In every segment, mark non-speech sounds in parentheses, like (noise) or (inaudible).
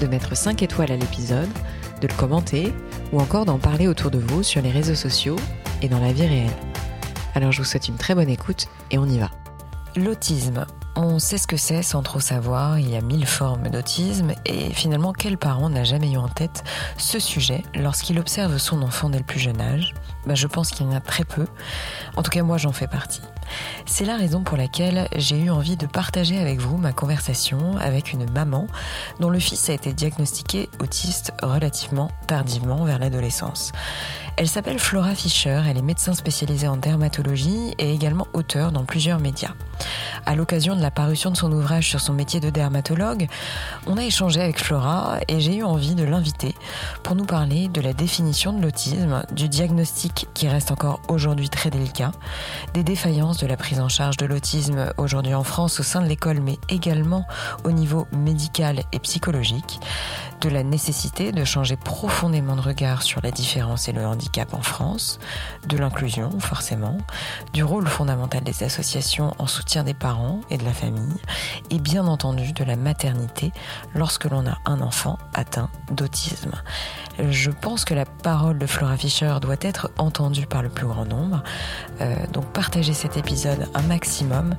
de mettre 5 étoiles à l'épisode, de le commenter ou encore d'en parler autour de vous sur les réseaux sociaux et dans la vie réelle. Alors je vous souhaite une très bonne écoute et on y va. L'autisme. On sait ce que c'est sans trop savoir, il y a mille formes d'autisme et finalement quel parent n'a jamais eu en tête ce sujet lorsqu'il observe son enfant dès le plus jeune âge? Bah, Je pense qu'il y en a très peu, en tout cas moi j'en fais partie. C'est la raison pour laquelle j'ai eu envie de partager avec vous ma conversation avec une maman dont le fils a été diagnostiqué autiste relativement tardivement vers l'adolescence. Elle s'appelle Flora Fischer, elle est médecin spécialisée en dermatologie et également auteure dans plusieurs médias. À l'occasion de la parution de son ouvrage sur son métier de dermatologue, on a échangé avec Flora et j'ai eu envie de l'inviter pour nous parler de la définition de l'autisme, du diagnostic qui reste encore aujourd'hui très délicat, des défaillances de la prise en charge de l'autisme aujourd'hui en France au sein de l'école mais également au niveau médical et psychologique, de la nécessité de changer profondément de regard sur la différence et le handicap en France, de l'inclusion forcément, du rôle fondamental des associations en soutien des parents et de la famille, et bien entendu de la maternité lorsque l'on a un enfant atteint d'autisme. Je pense que la parole de Flora Fischer doit être entendue par le plus grand nombre, euh, donc partagez cet épisode un maximum,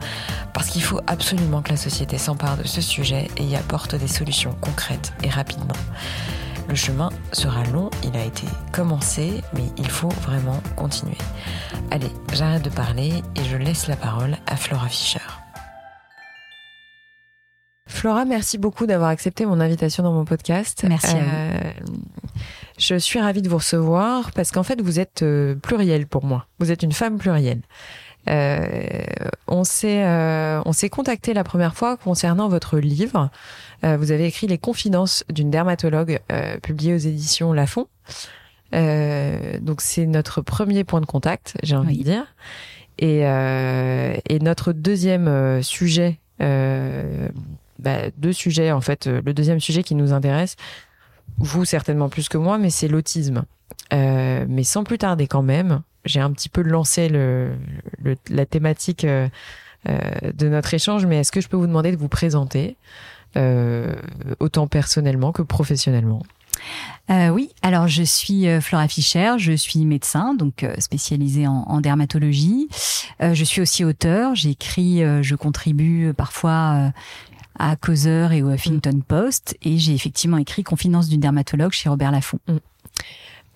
parce qu'il faut absolument que la société s'empare de ce sujet et y apporte des solutions concrètes et rapidement. Le chemin sera long, il a été commencé, mais il faut vraiment continuer. Allez, j'arrête de parler et je laisse la parole à Flora Fischer. Flora, merci beaucoup d'avoir accepté mon invitation dans mon podcast. Merci. Euh, je suis ravie de vous recevoir parce qu'en fait, vous êtes euh, plurielle pour moi. Vous êtes une femme plurielle. Euh, on s'est euh, on s'est contacté la première fois concernant votre livre. Euh, vous avez écrit Les confidences d'une dermatologue publié aux éditions Lafon. donc c'est notre premier point de contact, j'ai envie de dire. Et, et notre deuxième sujet, bah, deux sujets en fait. Le deuxième sujet qui nous intéresse, vous certainement plus que moi, mais c'est l'autisme. mais sans plus tarder quand même, j'ai un petit peu lancé le, la thématique euh, euh, de notre échange, mais est-ce que je peux vous demander de vous présenter, euh, autant personnellement que professionnellement? Euh, oui, alors je suis Flora Fischer, je suis médecin, donc spécialisée en dermatologie. je suis aussi auteur, j'écris, je contribue parfois à Causeur et au Huffington Post, et j'ai effectivement écrit Confidence d'une dermatologue chez Robert Laffont. Mm.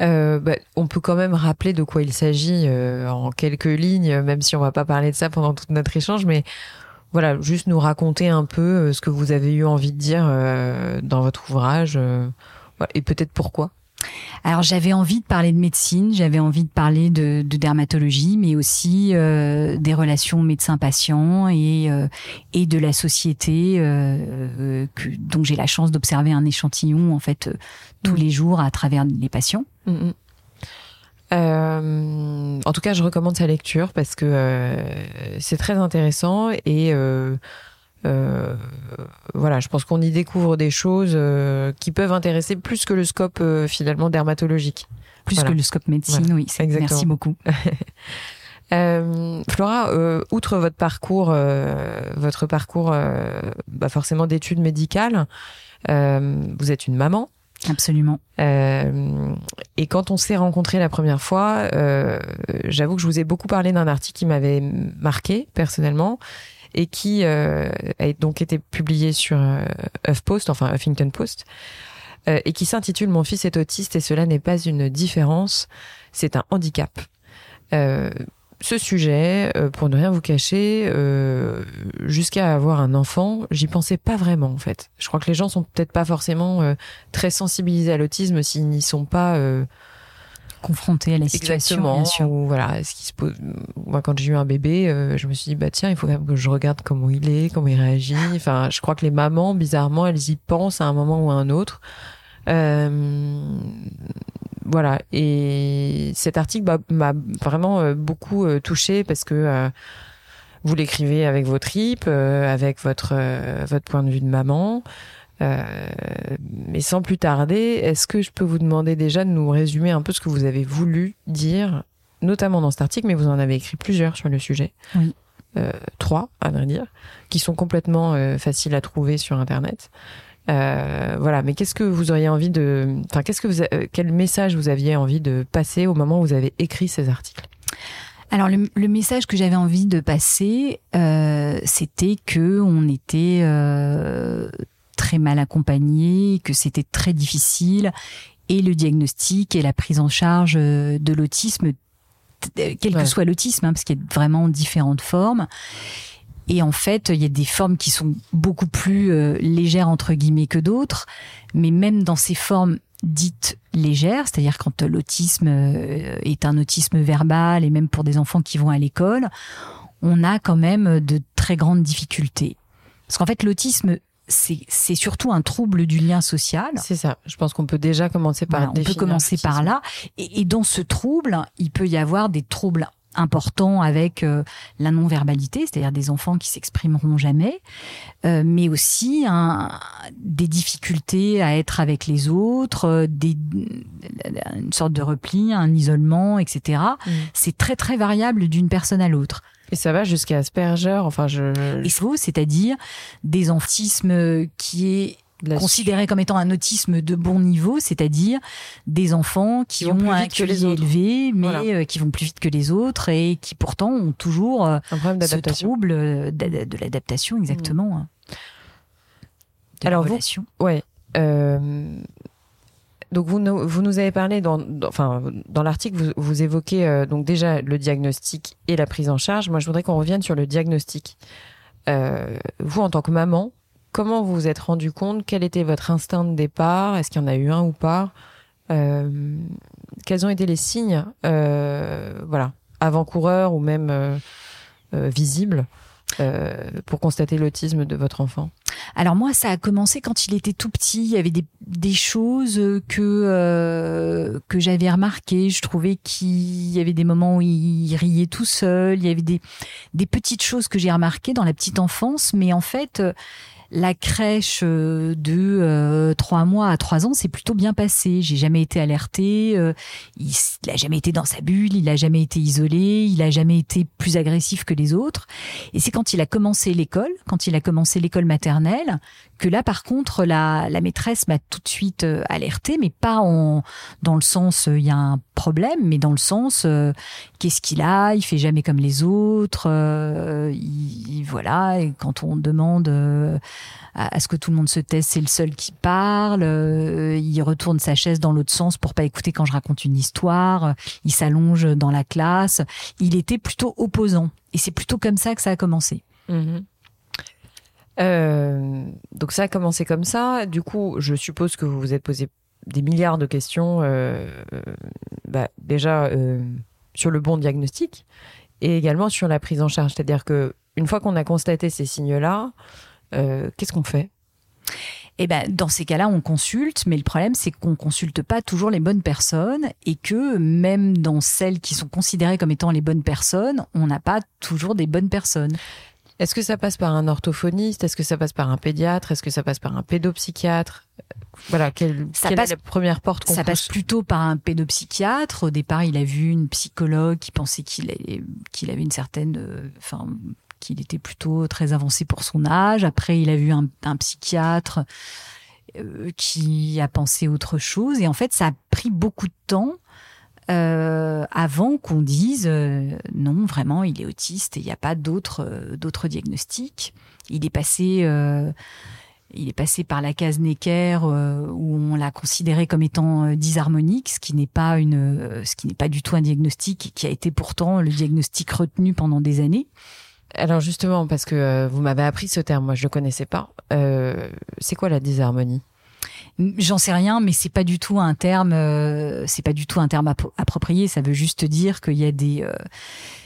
Euh, bah, on peut quand même rappeler de quoi il s'agit euh, en quelques lignes, même si on va pas parler de ça pendant tout notre échange, mais voilà, juste nous raconter un peu euh, ce que vous avez eu envie de dire dans votre ouvrage et peut-être pourquoi. Alors j'avais envie de parler de médecine, j'avais envie de parler de, dermatologie, mais aussi euh, des relations médecin-patient et euh, et de la société euh, que, dont j'ai la chance d'observer un échantillon en fait tous mm. les jours à travers les patients. Mm, mm. en tout cas, je recommande sa lecture parce que c'est très intéressant et euh, voilà, je pense qu'on y découvre des choses euh, qui peuvent intéresser plus que le scope euh, finalement dermatologique. Plus que le scope médecine, oui. Exactement. Merci beaucoup. (laughs) Flora, outre votre parcours, votre parcours, bah forcément d'études médicales, vous êtes une maman. Absolument. et quand on s'est rencontrés la première fois, j'avoue que je vous ai beaucoup parlé d'un article qui m'avait marqué personnellement et qui euh, a donc été publié sur euh, HuffPost, enfin Huffington Post, euh, et qui s'intitule Mon fils est autiste et cela n'est pas une différence, c'est un handicap. ce sujet, pour ne rien vous cacher, jusqu'à avoir un enfant, j'y pensais pas vraiment en fait. Je crois que les gens sont peut-être pas forcément très sensibilisés à l'autisme s'ils n'y sont pas confronté à la situation. Exactement. voilà, ce qui se pose. Moi, quand j'ai eu un bébé, euh, je me suis dit bah tiens, il faut quand même que je regarde comment il est, comment il réagit. Enfin, je crois que les mamans, bizarrement, elles y pensent à un moment ou à un autre. voilà. Et cet article m'a vraiment beaucoup touché parce que vous l'écrivez avec vos tripes, avec votre votre point de vue de maman. Euh, mais sans plus tarder, est-ce que je peux vous demander déjà de nous résumer un peu ce que vous avez voulu dire, notamment dans cet article, mais vous en avez écrit plusieurs sur le sujet. Oui. Euh, trois, à vrai dire, qui sont complètement euh, faciles à trouver sur Internet. Euh, voilà, mais qu'est-ce que vous auriez envie de, enfin, qu'est-ce que vous, quel message vous aviez envie de passer au moment où vous avez écrit ces articles? Alors le, le, message que j'avais envie de passer, euh, c'était que on était euh, très mal accompagné, que c'était très difficile, et le diagnostic et la prise en charge euh, de l'autisme, quel que soit l'autisme, hein, parce qu'il y a vraiment différentes formes. Et en fait, il y a des formes qui sont beaucoup plus euh, légères entre guillemets que d'autres, mais même dans ces formes dites légères, c'est-à-dire quand l'autisme euh, est un autisme verbal et même pour des enfants qui vont à l'école, on a quand même de très grandes difficultés. Parce qu'en fait, l'autisme c'est surtout un trouble du lien social. C'est ça. Je pense qu'on peut déjà commencer par. on peut commencer par là. Et, et, dans ce trouble, il peut y avoir des troubles importants avec euh, la non-verbalité, c'est-à-dire des enfants qui s'exprimeront jamais, euh, mais aussi un, des difficultés à être avec les autres, euh, des, une sorte de repli, un isolement, etc. Mm. C'est très très variable d'une personne à l'autre. Et ça va jusqu'à Asperger, enfin je... Et c'est-à-dire des autismes qui est considéré comme étant un autisme de bon niveau, c'est-à-dire des enfants qui, ont un QI élevé, mais euh, qui vont plus vite que les autres et qui pourtant ont toujours euh, un problème ce trouble euh, de, l'adaptation, exactement. Mmh. Alors vous, ouais. Donc vous nous, vous nous avez parlé dans, enfin dans l'article vous, vous évoquez euh, donc déjà le diagnostic et la prise en charge. Moi je voudrais qu'on revienne sur le diagnostic. Euh, vous en tant que maman, comment vous vous êtes rendu compte? Quel était votre instinct de départ? Est-ce qu'il y en a eu un ou pas? Euh, Quels ont été les signes, voilà, avant-coureurs ou même visibles pour constater l'autisme de votre enfant? Alors moi, ça a commencé quand il était tout petit. Il y avait des, choses que euh, que j'avais remarquées. Je trouvais qu'il y avait des moments où il riait tout seul. Il y avait des des petites choses que j'ai remarquées dans la petite enfance, mais en fait la crèche euh, de euh, trois mois à trois ans, c'est plutôt bien passé. J'ai jamais été alertée. Euh, il, il a jamais été dans sa bulle. Il a jamais été isolé. Il a jamais été plus agressif que les autres. Et c'est quand il a commencé l'école, quand il a commencé l'école maternelle, que là, par contre, la, la maîtresse m'a tout de suite euh, alertée, mais pas en dans le sens il y a un problème, mais dans le sens euh, qu'est-ce qu'il a, il fait jamais comme les autres, il, voilà. Et quand on demande à, ce que tout le monde se taise, c'est le seul qui parle. il retourne sa chaise dans l'autre sens pour pas écouter quand je raconte une histoire. Il s'allonge dans la classe. Il était plutôt opposant, et c'est plutôt comme ça que ça a commencé. Euh, donc ça a commencé comme ça. Du coup, je suppose que vous vous êtes posé des milliards de questions. Euh, bah, déjà euh, sur le bon diagnostic et également sur la prise en charge. C'est-à-dire que une fois qu'on a constaté ces signes-là, euh, qu'est-ce qu'on fait? Eh ben, dans ces cas-là, on consulte, mais le problème, c'est qu'on consulte pas toujours les bonnes personnes et que même dans celles qui sont considérées comme étant les bonnes personnes, on n'a pas toujours des bonnes personnes. Est-ce que ça passe par un orthophoniste? Est-ce que ça passe par un pédiatre? Est-ce que ça passe par un pédopsychiatre? Voilà, quelle, ça passe, est la première porte qu'on Ça passe plutôt par un pédopsychiatre. Au départ, il a vu une psychologue qui pensait qu'il qu'il avait une certaine, euh, enfin, qu'il était plutôt très avancé pour son âge. Après, il a vu un, un psychiatre euh, qui a pensé autre chose. Et en fait, ça a pris beaucoup de temps euh, avant qu'on dise euh, non, vraiment, il est autiste et il n'y a pas d'autres d'autres diagnostics. Il est passé. Euh, il est passé par la case Necker où on l'a considéré comme étant disharmonique, ce qui n'est pas une, ce qui n'est pas du tout un diagnostic, qui a été pourtant le diagnostic retenu pendant des années. Alors justement, parce que vous m'avez appris ce terme, moi je le connaissais pas. c'est quoi la disharmonie? J'en sais rien, mais c'est pas du tout un terme, euh, c'est pas du tout un terme approprié. Ça veut juste dire qu'il y a des, euh,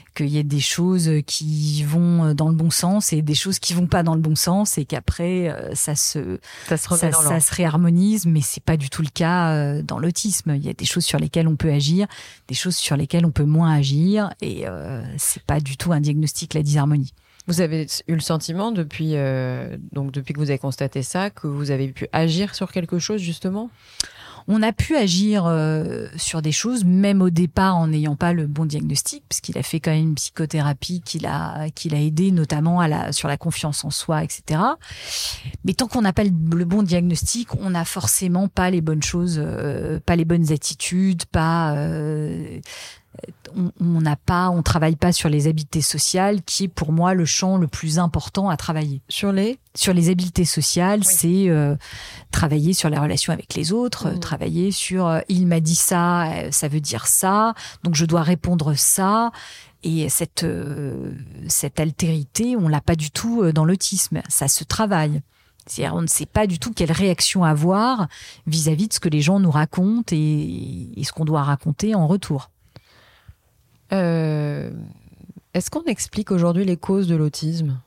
qu'il y ait des choses qui vont dans le bon sens et des choses qui vont pas dans le bon sens et qu'après ça se ça se, ça, ça se réharmonise. Mais c'est pas du tout le cas dans l'autisme. Il y a des choses sur lesquelles on peut agir des choses sur lesquelles on peut moins agir et euh, c'est pas du tout un diagnostic la disharmonie. Vous avez eu le sentiment depuis euh, donc depuis que vous avez constaté ça que vous avez pu agir sur quelque chose justement? On a pu agir euh, sur des choses, même au départ en n'ayant pas le bon diagnostic, puisqu'il a fait quand même une psychothérapie qui l'a qui l'a aidé notamment à la sur la confiance en soi, etc. Mais tant qu'on n'a pas le, bon diagnostic, on n'a forcément pas les bonnes choses, euh, pas les bonnes attitudes, pas euh, on n'a pas, on travaille pas sur les habiletés sociales, qui est pour moi le champ le plus important à travailler. Sur les Sur les habiletés sociales, c'est euh, travailler sur la relation avec les autres, mmh. travailler sur euh, il m'a dit ça, euh, ça veut dire ça, donc je dois répondre ça. Et cette cette altérité, on l'a pas du tout dans l'autisme. Ça se travaille. C'est-à-dire, on ne sait pas du tout quelle réaction avoir vis-à-vis de ce que les gens nous racontent et ce qu'on doit raconter en retour. Euh, est-ce qu'on explique aujourd'hui les causes de l'autisme?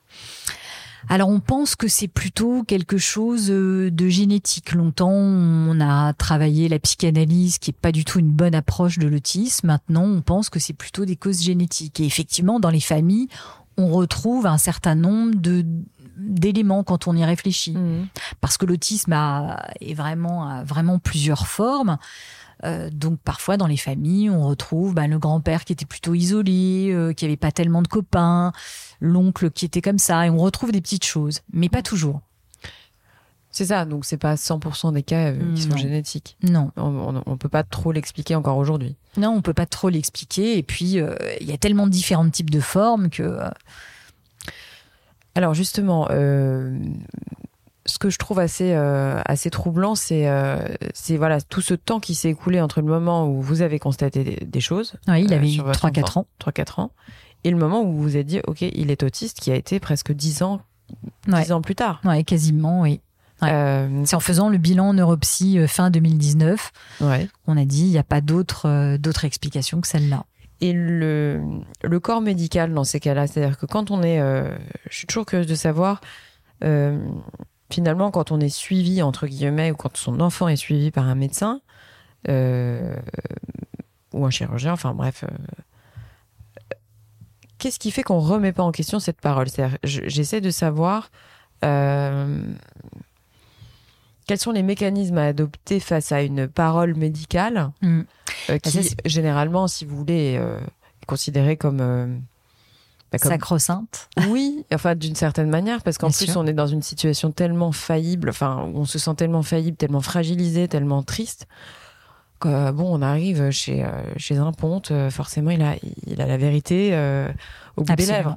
Alors on pense que c'est plutôt quelque chose euh, de génétique. Longtemps, on a travaillé la psychanalyse, qui est pas du tout une bonne approche de l'autisme. Maintenant, on pense que c'est plutôt des causes génétiques. Et effectivement, dans les familles, on retrouve un certain nombre de d'éléments quand on y réfléchit, mmh. parce que l'autisme a, est vraiment a vraiment plusieurs formes. Euh, donc parfois dans les familles, on retrouve bah, le grand-père qui était plutôt isolé, euh, qui avait pas tellement de copains, l'oncle qui était comme ça, et on retrouve des petites choses, mais pas toujours. C'est ça, donc c'est pas 100% des cas euh, qui sont génétiques. Non. On, on, peut pas trop l'expliquer encore aujourd'hui. Non, on peut pas trop l'expliquer. Et puis, il y a tellement de différents types de formes que. Alors justement, ce que je trouve assez euh, assez troublant, c'est euh, c'est voilà tout ce temps qui s'est écoulé entre le moment où vous avez constaté des, choses. Oui, il avait eu 3-4 ans. 3-4 ans. Et le moment où vous vous êtes dit, OK, il est autiste, qui a été presque 10 ans, 10 ans plus tard. Oui, quasiment, oui. Euh, c'est en faisant le bilan neuropsy fin 2019 ouais. on a dit il n'y a pas d'autre d'autre explication que celle-là. Et le, le corps médical dans ces cas-là, c'est-à-dire que quand on est, je suis toujours curieuse de savoir, finalement, quand on est suivi, entre guillemets, ou quand son enfant est suivi par un médecin, euh, ou un chirurgien, enfin bref, euh, qu'est-ce qui fait qu'on ne remet pas en question cette parole? J'essaie de savoir euh, quels sont les mécanismes à adopter face à une parole médicale, mm. qui, généralement, si vous voulez, est considérée comme Sacro-sainte. Oui, enfin d'une certaine manière, parce qu'en plus on est dans une situation tellement faillible, enfin on se sent tellement faillible, tellement fragilisé, tellement triste. Que, bon, on arrive chez euh, chez un ponte, euh, forcément il a il a la vérité euh, au bout des lèvres.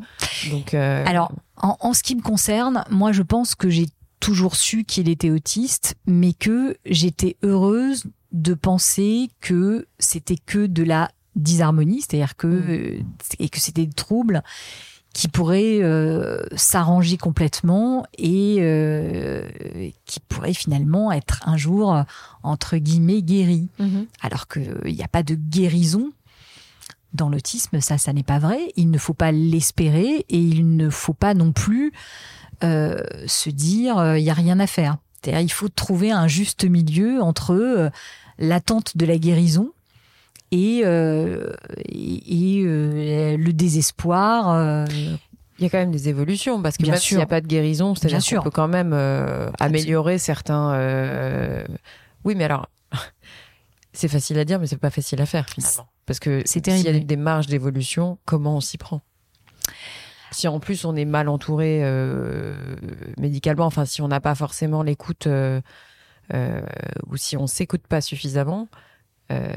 Donc alors en, en ce qui me concerne, moi je pense que j'ai toujours su qu'il était autiste, mais que j'étais heureuse de penser que c'était que de la disharmonie, c'est-à-dire que mm. euh, et que c'était des troubles qui pourraient euh, s'arranger complètement et euh, qui pourraient finalement être un jour entre guillemets guéris. Mm-hmm. Alors qu'il n'y a pas de guérison dans l'autisme, ça, ça n'est pas vrai. Il ne faut pas l'espérer et il ne faut pas non plus se dire il n'y a rien à faire. C'est-à-dire il faut trouver un juste milieu entre l'attente de la guérison et, euh, et, euh, le désespoir. Euh, il y a quand même des évolutions parce que bien même s'il n'y a pas de guérison, c'est-à-dire qu'on peut quand même améliorer certains. Oui, mais alors (laughs) c'est facile à dire, mais c'est pas facile à faire finalement. Parce que s'il y a des marges d'évolution, comment on s'y prend? Si en plus on est mal entouré médicalement, enfin si on n'a pas forcément l'écoute ou si on s'écoute pas suffisamment, euh,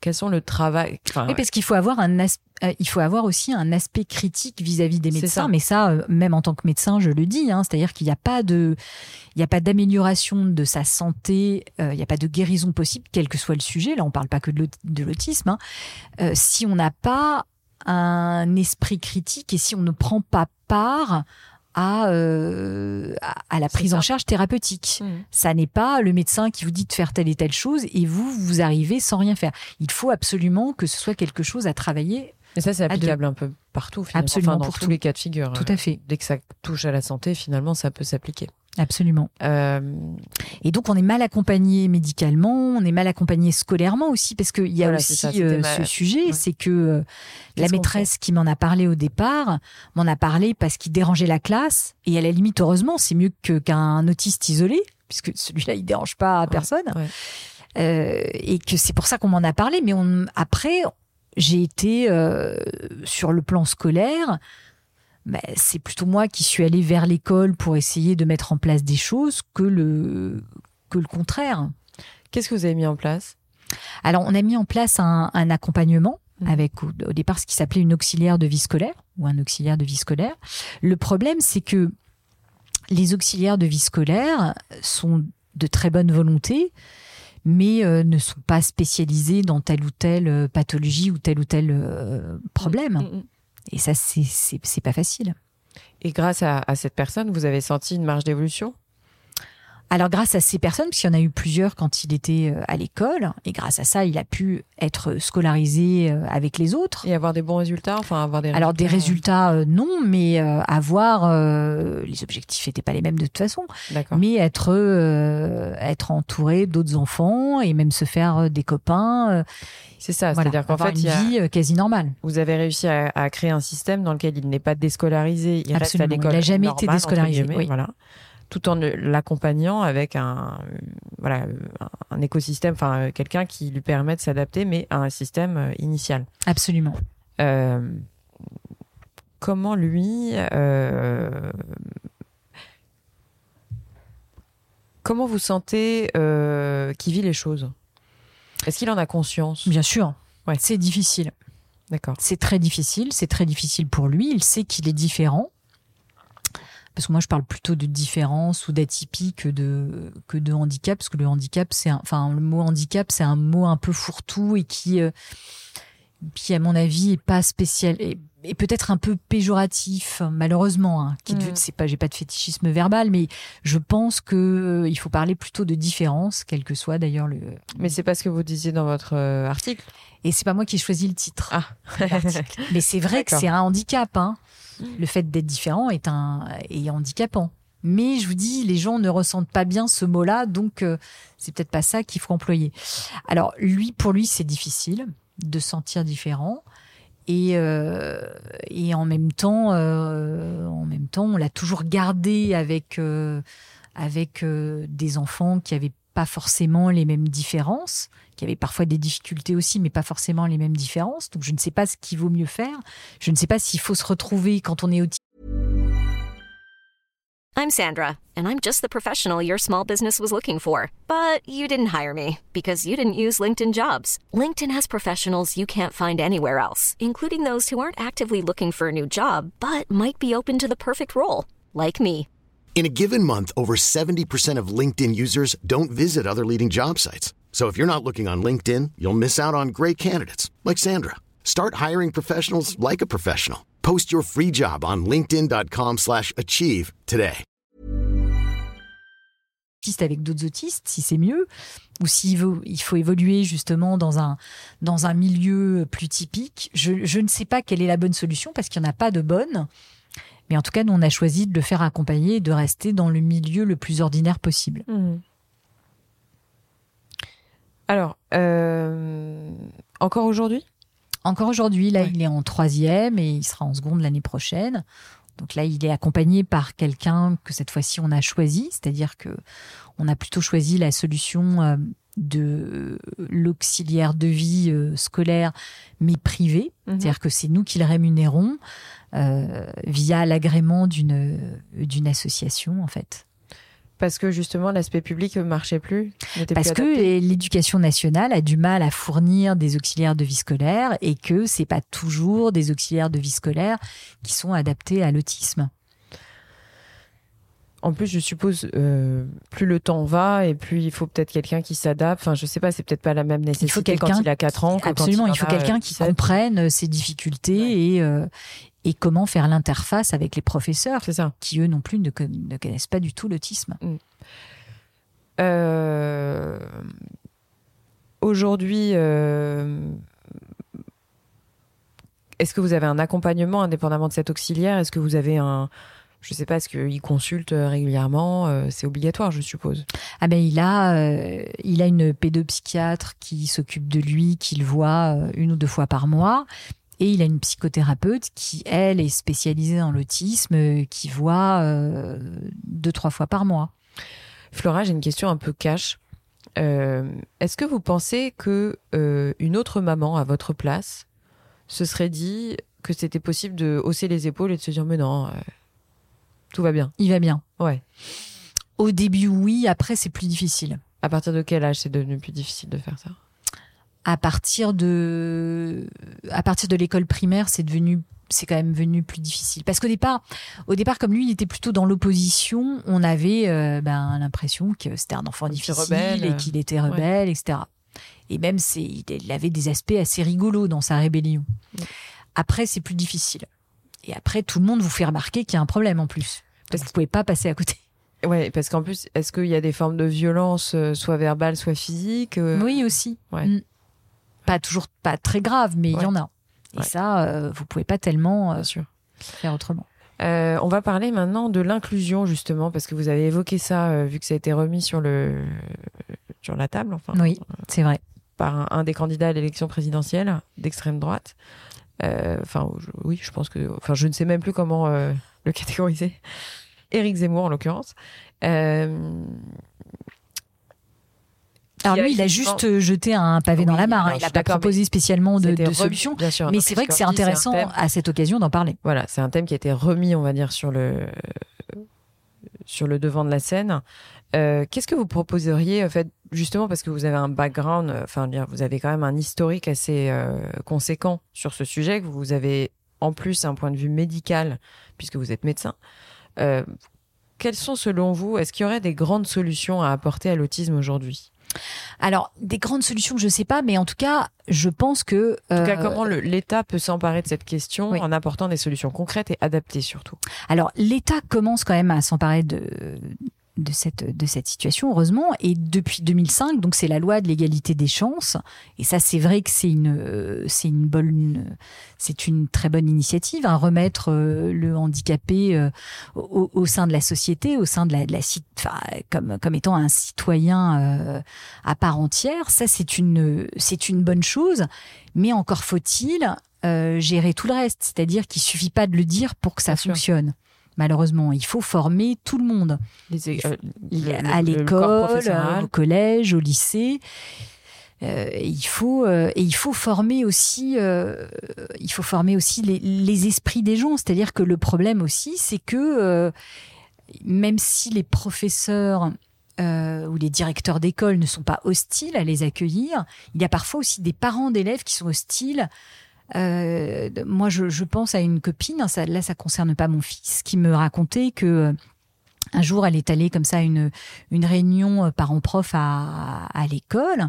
quels sont le travail Oui, parce qu'il faut avoir un euh, il faut avoir aussi un aspect critique vis-à-vis des médecins. Mais ça, euh, même en tant que médecin, je le dis, hein, c'est-à-dire qu'il n'y a pas de, il n'y a pas d'amélioration de sa santé, il n'y a pas de guérison possible, quel que soit le sujet. Là, on parle pas que de l'autisme. Hein. si on n'a pas un esprit critique et si on ne prend pas part euh, à, à, la prise en charge thérapeutique. Mmh. Ça n'est pas le médecin qui vous dit de faire telle et telle chose et vous, vous arrivez sans rien faire. Il faut absolument que ce soit quelque chose à travailler Et ça, c'est applicable un peu partout, finalement. Absolument, dans pour tous tout. les cas de figure. Tout à fait. Dès que ça touche à la santé, finalement, ça peut s'appliquer. Absolument. Euh, Et donc, on est mal accompagné médicalement, on est mal accompagné scolairement aussi, parce qu'il y a Voilà, aussi ça, euh, ma- ce sujet, Ouais. c'est que euh, la maîtresse qui m'en a parlé au départ m'en a parlé parce qu'il dérangeait la classe. Et à la limite, heureusement, c'est mieux que- qu'un autiste isolé, puisque celui-là, il dérange pas personne. ouais. Euh, et que c'est pour ça qu'on m'en a parlé. Mais on, après, j'ai été euh, sur le plan scolaire. Bah, c'est plutôt moi qui suis allée vers l'école pour essayer de mettre en place des choses que le, que le contraire. Qu'est-ce que vous avez mis en place? Alors, on a mis en place un, un accompagnement Mhm. avec au, au départ ce qui s'appelait une auxiliaire de vie scolaire ou un auxiliaire de vie scolaire. Le problème, c'est que les auxiliaires de vie scolaire sont de très bonne volonté, mais euh, ne sont pas spécialisés dans telle ou telle euh, pathologie ou tel ou tel euh, problème. Mm, mm. Et ça, c'est- pas facile. Et grâce à, à cette personne, vous avez senti une marge d'évolution? Alors grâce à ces personnes, parce qu'il y en a eu plusieurs quand il était euh, à l'école, et grâce à ça, il a pu être scolarisé euh, avec les autres. et avoir des bons résultats Enfin, avoir des Alors des résultats, résultats, euh, non, mais euh, avoir euh, les objectifs n'étaient pas les mêmes de toute façon, D'accord. mais être euh, être entouré d'autres enfants et même se faire des copains. C'est ça, voilà, c'est-à-dire qu'en fait, une a- vie quasi normale. vous avez réussi à, à créer un système dans lequel il n'est pas déscolarisé, il reste à Absolument, il n'a jamais été normale, déscolarisé, oui. Voilà. Tout en l'accompagnant avec un, voilà, un écosystème, enfin, quelqu'un qui lui permet de s'adapter, mais à un système euh, initial. Absolument. Euh, comment lui euh, comment vous sentez euh, qu'il vit les choses? Est-ce qu'il en a conscience? Bien sûr. Ouais. C'est difficile. D'accord. C'est très difficile. C'est très difficile pour lui. Il sait qu'il est différent. Parce que moi, je parle plutôt de différence ou d'atypie que de, que de handicap. Parce que le handicap, c'est enfin, le mot handicap, c'est un mot un peu fourre-tout et qui, euh, qui, à mon avis, est pas spécial. Et, et peut-être un peu péjoratif, malheureusement. Hein, qui, Mm. c'est pas, j'ai pas de fétichisme verbal, mais je pense que euh, il faut parler plutôt de différence, quel que soit d'ailleurs le. Mais c'est pas ce que vous disiez dans votre euh, article? Et c'est pas moi qui ai choisi le titre. Ah. (laughs) Mais c'est vrai que c'est un handicap. Hein. Le fait d'être différent est, un, est handicapant. Mais je vous dis, les gens ne ressentent pas bien ce mot-là, donc euh, c'est peut-être pas ça qu'il faut employer. Alors lui, pour lui, c'est difficile de se sentir différent. Et, euh, et en même temps, euh, en même temps, on l'a toujours gardé avec avec des enfants qui avaient pas forcément les mêmes différences, qui avaient parfois des difficultés aussi, mais pas forcément les mêmes différences. Donc je ne sais pas ce qu'il vaut mieux faire. Je ne sais pas s'il faut se retrouver quand on est autiste. I'm Sandra, and I'm just the professional your small business was looking for. But you didn't hire me because you didn't use LinkedIn jobs. LinkedIn has professionals you can't find anywhere else, including those who aren't actively looking for a new job but might be open to the perfect role, like me. In a given month, over 70% of LinkedIn users don't visit other leading job sites. So if you're not looking on LinkedIn, you'll miss out on great candidates like Sandra. Start hiring professionals like a professional. Post your free job on linkedin.com/achieve slash achieve today. avec d'autres autistes, si c'est mieux, ou s'il veut, il faut évoluer justement dans un, dans un milieu plus typique. Je, je ne sais pas quelle est la bonne solution parce qu'il n'y en a pas de bonne. Mais en tout cas, nous, on a choisi de le faire accompagner et de rester dans le milieu le plus ordinaire possible. Alors, euh, encore aujourd'hui? Encore aujourd'hui, là, Ouais. il est en troisième et il sera en seconde l'année prochaine. Donc là, il est accompagné par quelqu'un que cette fois-ci on a choisi, c'est-à-dire que on a plutôt choisi la solution euh, de l'auxiliaire de vie euh, scolaire, mais privé. Mhm. C'est-à-dire que c'est nous qui le rémunérons euh, via l'agrément d'une d'une association, en fait. Parce que justement, l'aspect public ne marchait plus Parce plus que l'éducation nationale a du mal à fournir des auxiliaires de vie scolaire et que c'est pas toujours des auxiliaires de vie scolaire qui sont adaptés à l'autisme. En plus, je suppose, euh, plus le temps va et plus il faut peut-être quelqu'un qui s'adapte. Enfin, je sais pas, c'est peut-être pas la même nécessité quand quelqu'un- il a 4 ans. que quand Absolument, il, il faut quelqu'un qui 17. comprenne euh, ses difficultés et, euh, et comment faire l'interface avec les professeurs C'est ça. qui, eux non plus, ne, ne connaissent pas du tout l'autisme. Euh, Aujourd'hui, est-ce que vous avez un accompagnement indépendamment de cet auxiliaire? Est-ce que vous avez un, je sais pas, est-ce qu'il consulte régulièrement euh, C'est obligatoire, je suppose. Ah ben il a, euh, il a une pédopsychiatre qui s'occupe de lui, qu'il voit euh, une ou deux fois par mois. Et il a une psychothérapeute qui, elle, est spécialisée dans l'autisme, qui voit deux, trois fois par mois. Flora, j'ai une question un peu cash. Est-ce que vous pensez que une autre maman à votre place se serait dit que c'était possible de hausser les épaules et de se dire mais non, tout va bien. Il va bien. Ouais. Au début, oui. Après, c'est plus difficile. À partir de quel âge c'est devenu plus difficile de faire ça? À partir de, à partir de l'école primaire, c'est devenu, c'est quand même venu plus difficile. Parce qu'au départ, au départ, comme lui, il était plutôt dans l'opposition, on avait euh, ben, l'impression que c'était un enfant difficile et qu'il était rebelle, etc. Et même, c'est, il avait des aspects assez rigolos dans sa rébellion. Après, c'est plus difficile. Et après, tout le monde vous fait remarquer qu'il y a un problème en plus. Parce que vous pouvez pas passer à côté. Ouais, parce qu'en plus, est-ce qu'il y a des formes de violence, euh, soit verbale, soit physique euh? Oui, aussi. Ouais. Mm. Pas toujours, pas très grave, mais il y en a. Et ça, euh, vous pouvez pas tellement sûr. faire autrement. on va parler maintenant de l'inclusion justement parce que vous avez évoqué ça vu que ça a été remis sur le sur la table. Enfin, oui, c'est vrai. Par un des candidats à l'élection présidentielle d'extrême droite. Euh, enfin, oui, je pense que. Enfin, je ne sais même plus comment euh, le catégoriser. (laughs) Éric Zemmour, en l'occurrence. Euh, alors lui, il a juste jeté un pavé dans la mare. Hein. Il n'a pas proposé spécialement de, de solution. mais c'est vrai que c'est intéressant à cette occasion d'en parler. Voilà, c'est un thème qui a été remis, on va dire, sur le sur le devant de la scène. Euh, qu'est-ce que vous proposeriez, en fait, justement parce que vous avez un background, euh, enfin, vous avez quand même un historique assez euh, conséquent sur ce sujet, que vous avez en plus un point de vue médical, puisque vous êtes médecin. quelles sont, selon vous, est-ce qu'il y aurait des grandes solutions à apporter à l'autisme aujourd'hui? Alors, des grandes solutions, je ne sais pas, mais en tout cas, je pense que. En tout cas, comment l'État peut s'emparer de cette question en apportant des solutions concrètes et adaptées surtout? Alors, l'État commence quand même à s'emparer de, de cette, de cette situation, heureusement. Et depuis 2005, donc c'est la loi de l'égalité des chances. Et ça, c'est vrai que c'est une, c'est une bonne, c'est une très bonne initiative, hein, remettre euh, le handicapé euh, au, sein de la société, au sein de la, de la enfin, comme, comme étant un citoyen euh, à part entière. Ça, c'est une, c'est une bonne chose. Mais encore faut-il gérer tout le reste. C'est-à-dire qu'il suffit pas de le dire pour que ça fonctionne malheureusement. Il faut former tout le monde. Euh, à l'école, au collège, au lycée. Euh, il faut euh, et il faut former aussi il faut former aussi les, esprits des gens c'est-à-dire que le problème aussi c'est que même si les professeurs ou les directeurs d'école ne sont pas hostiles à les accueillir il y a parfois aussi des parents d'élèves qui sont hostiles euh, moi, je, pense à une copine, ça, là, ça concerne pas mon fils, qui me racontait que euh, un jour, elle est allée comme ça à une, une réunion euh, parents-prof à, à l'école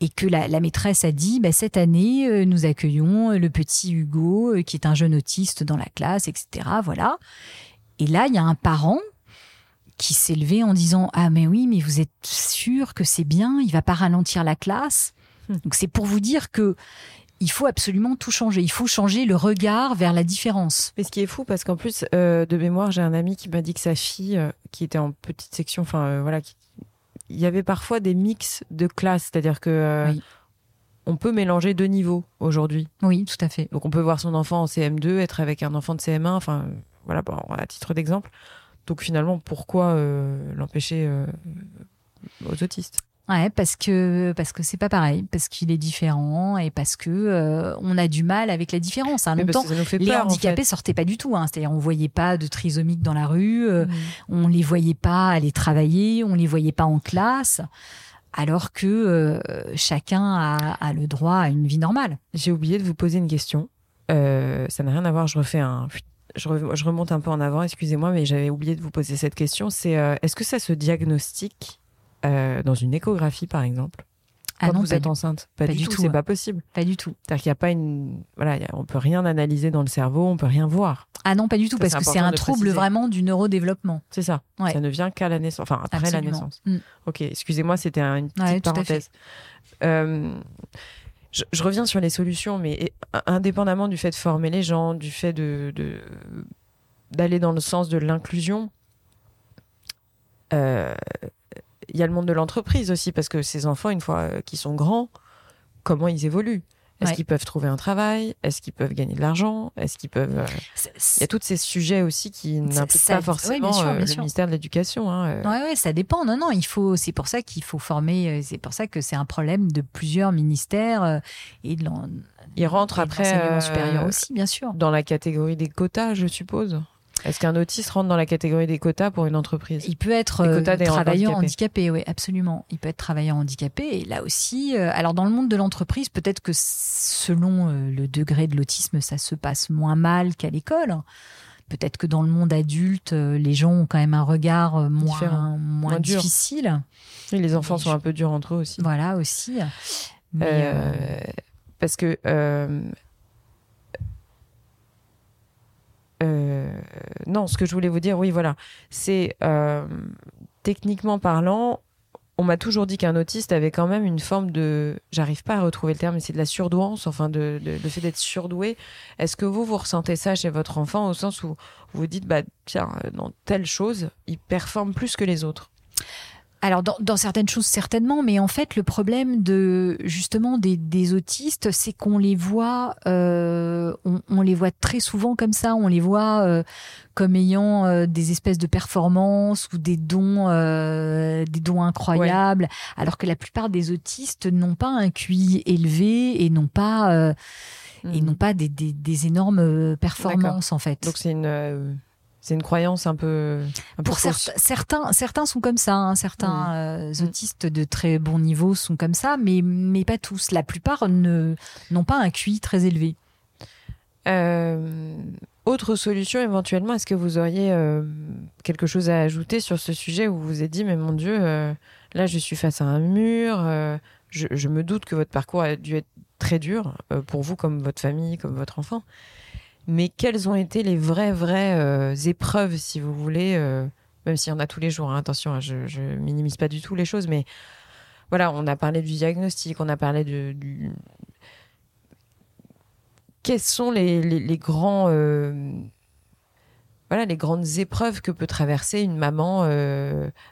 et que la, maîtresse a dit bah, cette année, nous accueillons le petit Hugo, qui est un jeune autiste dans la classe, etc. Voilà. Et là, il y a un parent qui s'est levé en disant ah mais oui, mais vous êtes sûr que c'est bien, il va pas ralentir la classe. Hmm. Donc c'est pour vous dire que il faut absolument tout changer. Il faut changer le regard vers la différence. Mais ce qui est fou, parce qu'en plus, euh, de mémoire, j'ai un ami qui m'a dit que sa fille, euh, qui était en petite section, enfin euh, voilà, il y avait parfois des mix de classes, c'est-à-dire que on peut mélanger deux niveaux aujourd'hui. Oui, tout à fait. Donc on peut voir son enfant en CM2 être avec un enfant de CM1, enfin voilà, à titre d'exemple. Donc finalement, pourquoi l'empêcher aux autistes? Ouais, parce que parce que c'est pas pareil, parce qu'il est différent et parce que euh, on a du mal avec la différence. Hein. Longtemps, les handicapés sortaient pas du tout. Hein. C'est-à-dire, on voyait pas de trisomiques dans la rue, euh, mmh. on les voyait pas aller travailler, on les voyait pas en classe, alors que euh, chacun a, a, le droit à une vie normale. J'ai oublié de vous poser une question. ça n'a rien à voir. Je refais un. Je, remonte un peu en avant, excusez-moi, mais j'avais oublié de vous poser cette question. C'est est-ce que ça se diagnostique euh, dans une échographie, par exemple ah quand vous êtes enceinte Pas, du, tout, c'est pas possible. Pas du tout. C'est-à-dire qu'il n'y a pas une, voilà, on peut rien analyser dans le cerveau, on peut rien voir. Ah non, pas du tout, parce que c'est un trouble vraiment du neurodéveloppement. C'est ça. Ça ne vient qu'à la naissance, enfin après la naissance. Mm. Ok, excusez-moi, c'était une petite parenthèse. Euh, je, je, reviens sur les solutions, mais indépendamment du fait de former les gens, du fait de d'aller dans le sens de l'inclusion, euh, il y a le monde de l'entreprise aussi, parce que ces enfants, une fois euh, qu'ils sont grands, comment ils évoluent? Est-ce qu'ils peuvent trouver un travail? Est-ce qu'ils peuvent gagner de l'argent? Est-ce qu'ils peuvent euh, Il y a tous ces sujets aussi qui n'impliquent pas forcément le ministère de l'Éducation. Hein, ouais, ça dépend. Non, non, il faut. C'est pour ça qu'il faut former. C'est pour ça que c'est un problème de plusieurs ministères et de. Il rentre après supérieur aussi, bien sûr. Dans la catégorie des quotas, je suppose? Est-ce qu'un autiste rentre dans la catégorie des quotas pour une entreprise? Il peut être euh, travailleur handicapé, oui, absolument. Il peut être travailleur handicapé. Et là aussi, euh, alors dans le monde de l'entreprise, peut-être que selon euh, le degré de l'autisme, ça se passe moins mal qu'à l'école. Peut-être que dans le monde adulte, les gens ont quand même un regard moins, moins, difficile. Et les enfants sont un peu durs entre eux aussi. Voilà, aussi. parce que Euh, non, ce que je voulais vous dire, oui, voilà, c'est euh, techniquement parlant, on m'a toujours dit qu'un autiste avait quand même une forme de, j'arrive pas à retrouver le terme, mais c'est de la surdouance, enfin de, le fait d'être surdoué. Est-ce que vous vous ressentez ça chez votre enfant au sens où vous dites, bah tiens, dans telle chose, il performe plus que les autres? Alors dans, certaines choses certainement, mais en fait le problème de justement des, autistes, c'est qu'on les voit, euh, on, les voit très souvent comme ça, on les voit euh, comme ayant euh, des espèces de performances ou des dons, des dons incroyables, alors que la plupart des autistes n'ont pas un QI élevé et n'ont pas et hmm. n'ont pas des, des énormes performances en fait. Donc c'est une c'est une croyance un peu. Pour certains, certains sont comme ça. Hein. Certains euh, mm. autistes de très bon niveau sont comme ça, mais, mais pas tous. La plupart n'ont pas un QI très élevé. Euh, autre solution éventuellement, est-ce que vous auriez euh, quelque chose à ajouter sur ce sujet où vous vous êtes dit, mais mon Dieu, là je suis face à un mur, je, je, me doute que votre parcours a dû être très dur pour vous, comme votre famille, comme votre enfant mais quelles ont été les vraies, vraies euh, épreuves, si vous voulez, euh, même s'il y en a tous les jours, hein, attention, hein, je, ne minimise pas du tout les choses, mais voilà, on a parlé du diagnostic, on a parlé de, du... Quels sont les, grands... Euh, voilà les grandes épreuves que peut traverser une maman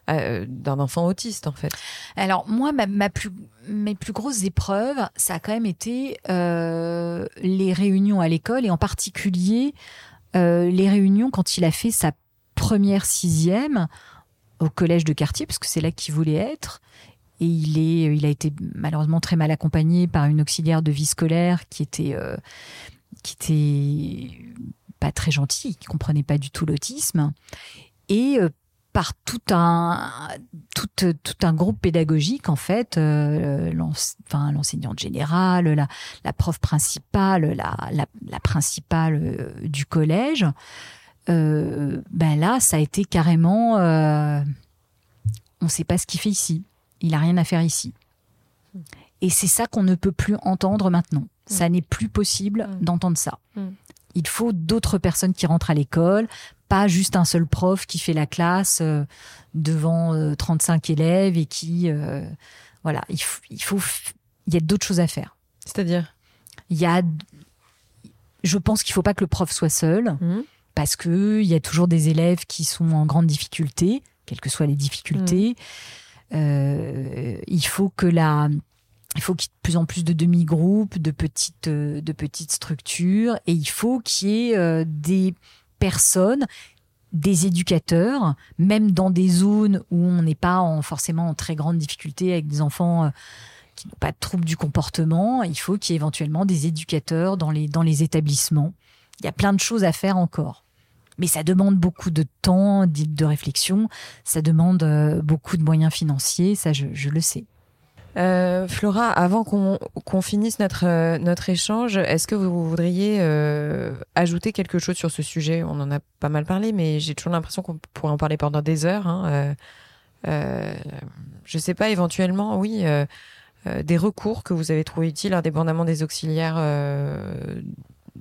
d'un enfant autiste en fait. Alors moi ma plus mes plus grosses épreuves, ça a quand même été euh, les réunions à l'école et en particulier euh, les réunions quand il a fait sa première sixième au collège de quartier, parce que c'est là qu'il voulait être. Et il, est, il a été malheureusement très mal accompagné par une auxiliaire de vie scolaire qui était, euh, qui était pas très gentille, qui comprenait pas du tout l'autisme. Et par tout un tout, tout, un groupe pédagogique en fait euh, enfin l'enseignante générale la, la prof principale la, la, la principale euh, du collège euh, ben là ça a été carrément euh, on sait pas ce qu'il fait ici il a rien à faire ici et c'est ça qu'on ne peut plus entendre maintenant ça n'est plus possible mm. d'entendre ça mm. Il faut d'autres personnes qui rentrent à l'école pas juste un seul prof qui fait la classe euh, devant 35 euh, élèves et qui euh, voilà il, il faut il y a d'autres choses à faire c'est-à-dire? Il y a je pense qu'il faut pas que le prof soit seul mmh. parce que il y a toujours des élèves qui sont en grande difficulté quelles que soient les difficultés mmh. il faut que la il faut qu'il y ait de plus en plus de demi-groupes, de petites, de petites structures, et il faut qu'il y ait des personnes des éducateurs, même dans des zones où on n'est pas en, forcément en très grande difficulté avec des enfants euh, qui n'ont pas de troubles du comportement, il faut qu'il y ait éventuellement des éducateurs dans les, dans les établissements. Il y a plein de choses à faire encore. Mais ça demande beaucoup de temps, de réflexion, ça demande euh, beaucoup de moyens financiers, ça je le sais. Euh, Flora, avant qu'on finisse notre, euh, notre échange, est-ce que vous voudriez euh, ajouter quelque chose sur ce sujet? On en a pas mal parlé, mais j'ai toujours l'impression qu'on pourrait en parler pendant des heures. Hein. je sais pas, éventuellement, oui, des recours que vous avez trouvé utiles, indépendamment des auxiliaires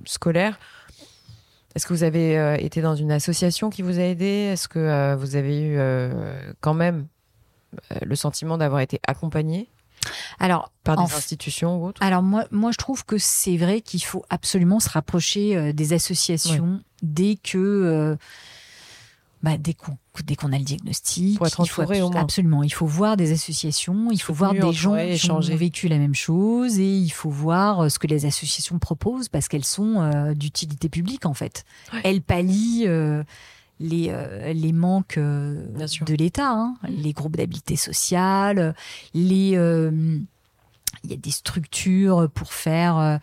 scolaires. Est-ce que vous avez été dans une association qui vous a aidé? Est-ce que vous avez eu quand même le sentiment d'avoir été accompagné? Alors, par des en institutions ou autres Alors moi, moi, je trouve que c'est vrai qu'il faut absolument se rapprocher euh, des associations dès que, euh, bah, dès qu'on dès qu'on a le diagnostic. Pour être il faut absolument, il faut voir des associations, il faut voir des gens qui échanger. ont vécu la même chose et il faut voir euh, ce que les associations proposent parce qu'elles sont euh, d'utilité publique en fait. Ouais. Elles pallient. euh, les, euh, les manques euh, de l'État, hein. les groupes d'habileté sociale, les, euh, il y a des structures pour faire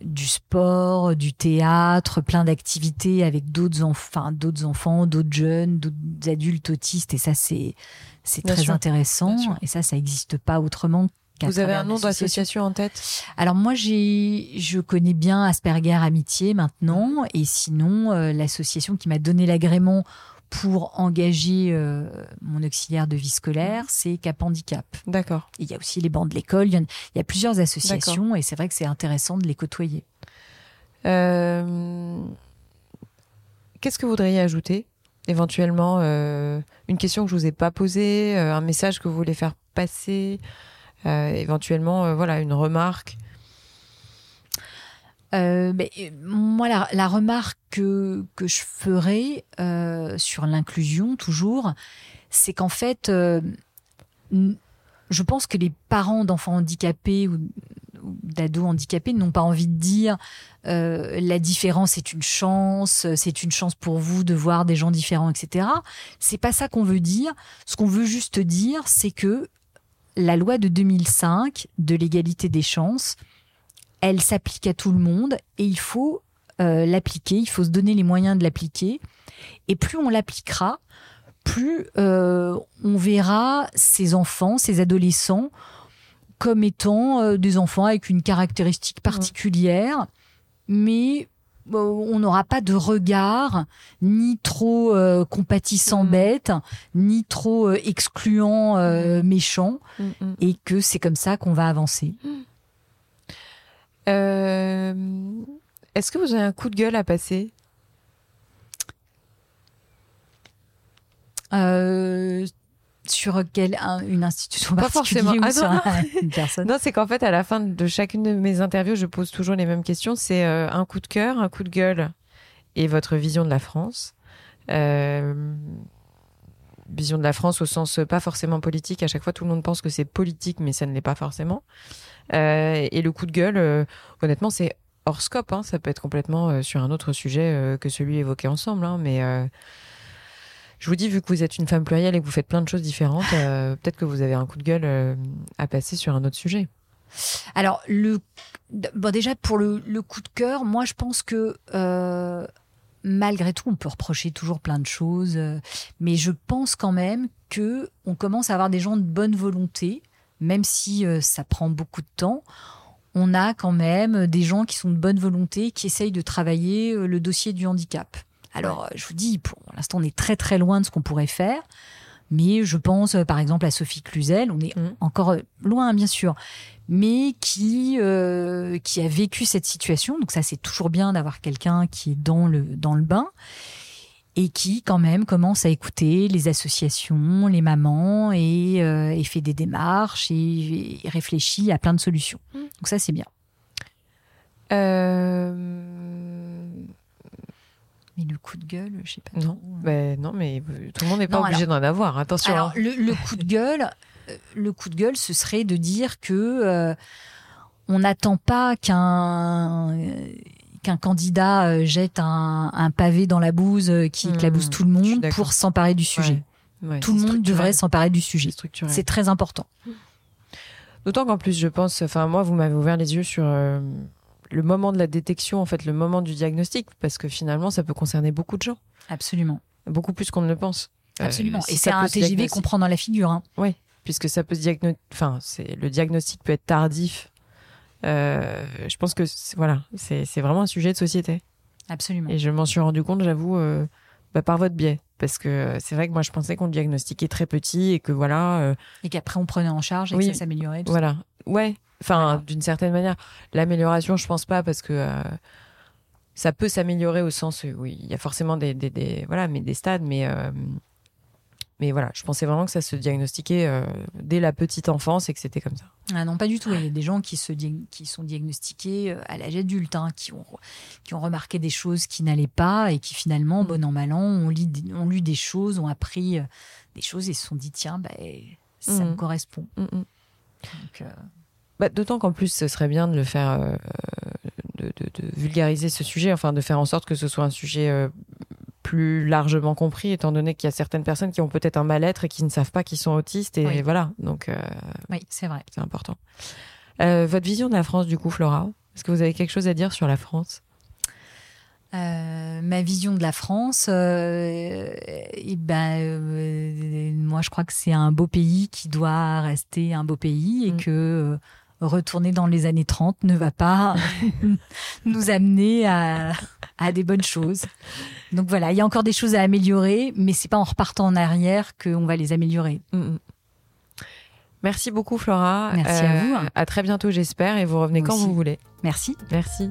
du sport, du théâtre, plein d'activités avec d'autres enfants, d'autres enfants, d'autres jeunes, d'autres adultes autistes. Et ça, c'est très sûr. intéressant. Et ça, ça n'existe pas autrement. Vous avez un nom d'association en tête? Alors moi, j'ai, je connais bien Asperger Amitié maintenant, et sinon euh, l'association qui m'a donné l'agrément pour engager euh, mon auxiliaire de vie scolaire, c'est Cap Handicap. D'accord. Il y a aussi les bancs de l'école. Il y, en- il y a plusieurs associations et c'est vrai que c'est intéressant de les côtoyer. Euh, Qu'est-ce que vous voudriez ajouter? Éventuellement, une question que je vous ai pas posée, un message que vous voulez faire passer, éventuellement, euh, voilà, une remarque. Euh, mais, euh, moi, la, la remarque que, que je ferais euh, sur l'inclusion, toujours, c'est qu'en fait, euh, je pense que les parents d'enfants handicapés ou, ou d'ados handicapés n'ont pas envie de dire euh, la différence est une chance, c'est une chance pour vous de voir des gens différents, etc. C'est pas ça qu'on veut dire. Ce qu'on veut juste dire, c'est que la loi de 2005 de l'égalité des chances, elle s'applique à tout le monde et il faut euh, l'appliquer, il faut se donner les moyens de l'appliquer. Et plus on l'appliquera, plus euh, on verra ces enfants, ces adolescents comme étant euh, des enfants avec une caractéristique particulière, mais on n'aura pas de regard ni trop euh, compatissant Mhm. bête, ni trop euh, excluant euh, méchant, Mm, et que c'est comme ça qu'on va avancer. Est-ce que vous avez un coup de gueule à passer? Sur quelle un- une institution Pas forcément. ou Ah sur non, un- une personne Non, c'est qu'en fait, à la fin de chacune de mes interviews, je pose toujours les mêmes questions. C'est euh, un coup de cœur, un coup de gueule et votre vision de la France. Euh, vision de la France au sens euh, pas forcément politique. À chaque fois, tout le monde pense que c'est politique, mais ça ne l'est pas forcément. Euh, et le coup de gueule, honnêtement, c'est hors scope. hein. Ça peut être complètement sur un autre sujet que celui évoqué ensemble. hein. Mais je vous dis, vu que vous êtes une femme plurielle et que vous faites plein de choses différentes, euh, (laughs) peut-être que vous avez un coup de gueule euh, à passer sur un autre sujet. Alors, le, bon, déjà, pour le, le coup de cœur, moi, je pense que euh, malgré tout, on peut reprocher toujours plein de choses, mais je pense quand même que on commence à avoir des gens de bonne volonté, même si ça prend beaucoup de temps. On a quand même des gens qui sont de bonne volonté, qui essayent de travailler le dossier du handicap. Alors, euh, je vous dis, pour l'instant, on est très très loin de ce qu'on pourrait faire. Mais je pense, euh, par exemple, à Sophie Cluzel. On est Mhm. encore euh, loin, bien sûr, mais qui euh, qui a vécu cette situation. Donc ça, c'est toujours bien d'avoir quelqu'un qui est dans le dans le bain et qui quand même commence à écouter les associations, les mamans et, euh, et fait des démarches et, et réfléchit à plein de solutions. Donc ça, c'est bien. Euh... Mais le coup de gueule, je sais pas. Non, trop. ben non, mais tout le monde n'est pas Non, obligé d'en avoir. Attention. Alors, hein. le, le coup de gueule, euh, le coup de gueule, ce serait de dire que euh, on n'attend pas qu'un euh, qu'un candidat euh, jette un, un pavé dans la bouse euh, qui Hmm, éclabousse tout le monde pour s'emparer du sujet. Ouais, Tout le monde devrait s'emparer du sujet. C'est structurel. C'est très important. D'autant qu'en plus, je pense, enfin moi, vous m'avez ouvert les yeux sur euh, le moment de la détection, en fait, le moment du diagnostic, parce que finalement, ça peut concerner beaucoup de gens, Absolument. beaucoup plus qu'on ne le pense. Euh, Absolument. si Et c'est un TGV qu'on prend dans la figure. hein. puisque ça peut se diagnostiquer. Enfin, c'est le diagnostic peut être tardif. Euh, je pense que c'est- voilà, c'est c'est vraiment un sujet de société. Absolument. Et je m'en suis rendu compte, j'avoue, euh, bah, par votre biais. Parce que c'est vrai que moi, je pensais qu'on le diagnostiquait très petit et que voilà, euh, Et qu'après, on prenait en charge et Oui. que ça s'améliorait. ça. Ouais, enfin, d'une certaine manière. L'amélioration, je pense pas parce que euh, ça peut s'améliorer au sens où il y a forcément des, des, des- voilà, mais des stades, mais euh, mais voilà, je pensais vraiment que ça se diagnostiquait euh, dès la petite enfance et que c'était comme ça. Ah non, pas du tout. Il y a des gens qui, se qui sont diagnostiqués à l'âge adulte, hein, qui, ont, qui ont remarqué des choses qui n'allaient pas et qui finalement, bon an, mal an, ont, ont lu des choses, ont appris des choses et se sont dit, tiens, bah, ça me correspond. Bah, d'autant qu'en plus, ce serait bien de le faire, de, vulgariser ce sujet, enfin de faire en sorte que ce soit un sujet plus largement compris, étant donné qu'il y a certaines personnes qui ont peut-être un mal-être et qui ne savent pas qu'ils sont autistes. Et voilà, donc. Euh, oui, c'est vrai. C'est important. Euh, votre vision de la France, du coup, Flora? Est-ce que vous avez quelque chose à dire sur la France? Euh, ma vision de la France, et ben, moi je crois que c'est un beau pays qui doit rester un beau pays et mm. que retourner dans les années 30 ne va pas (laughs) (laughs) nous amener à, des bonnes choses. Donc voilà, il y a encore des choses à améliorer, mais c'est pas en repartant en arrière qu'on va les améliorer. Mm, mm. Merci beaucoup Flora. Merci à vous. À très bientôt j'espère et vous revenez quand vous voulez. Merci. Merci.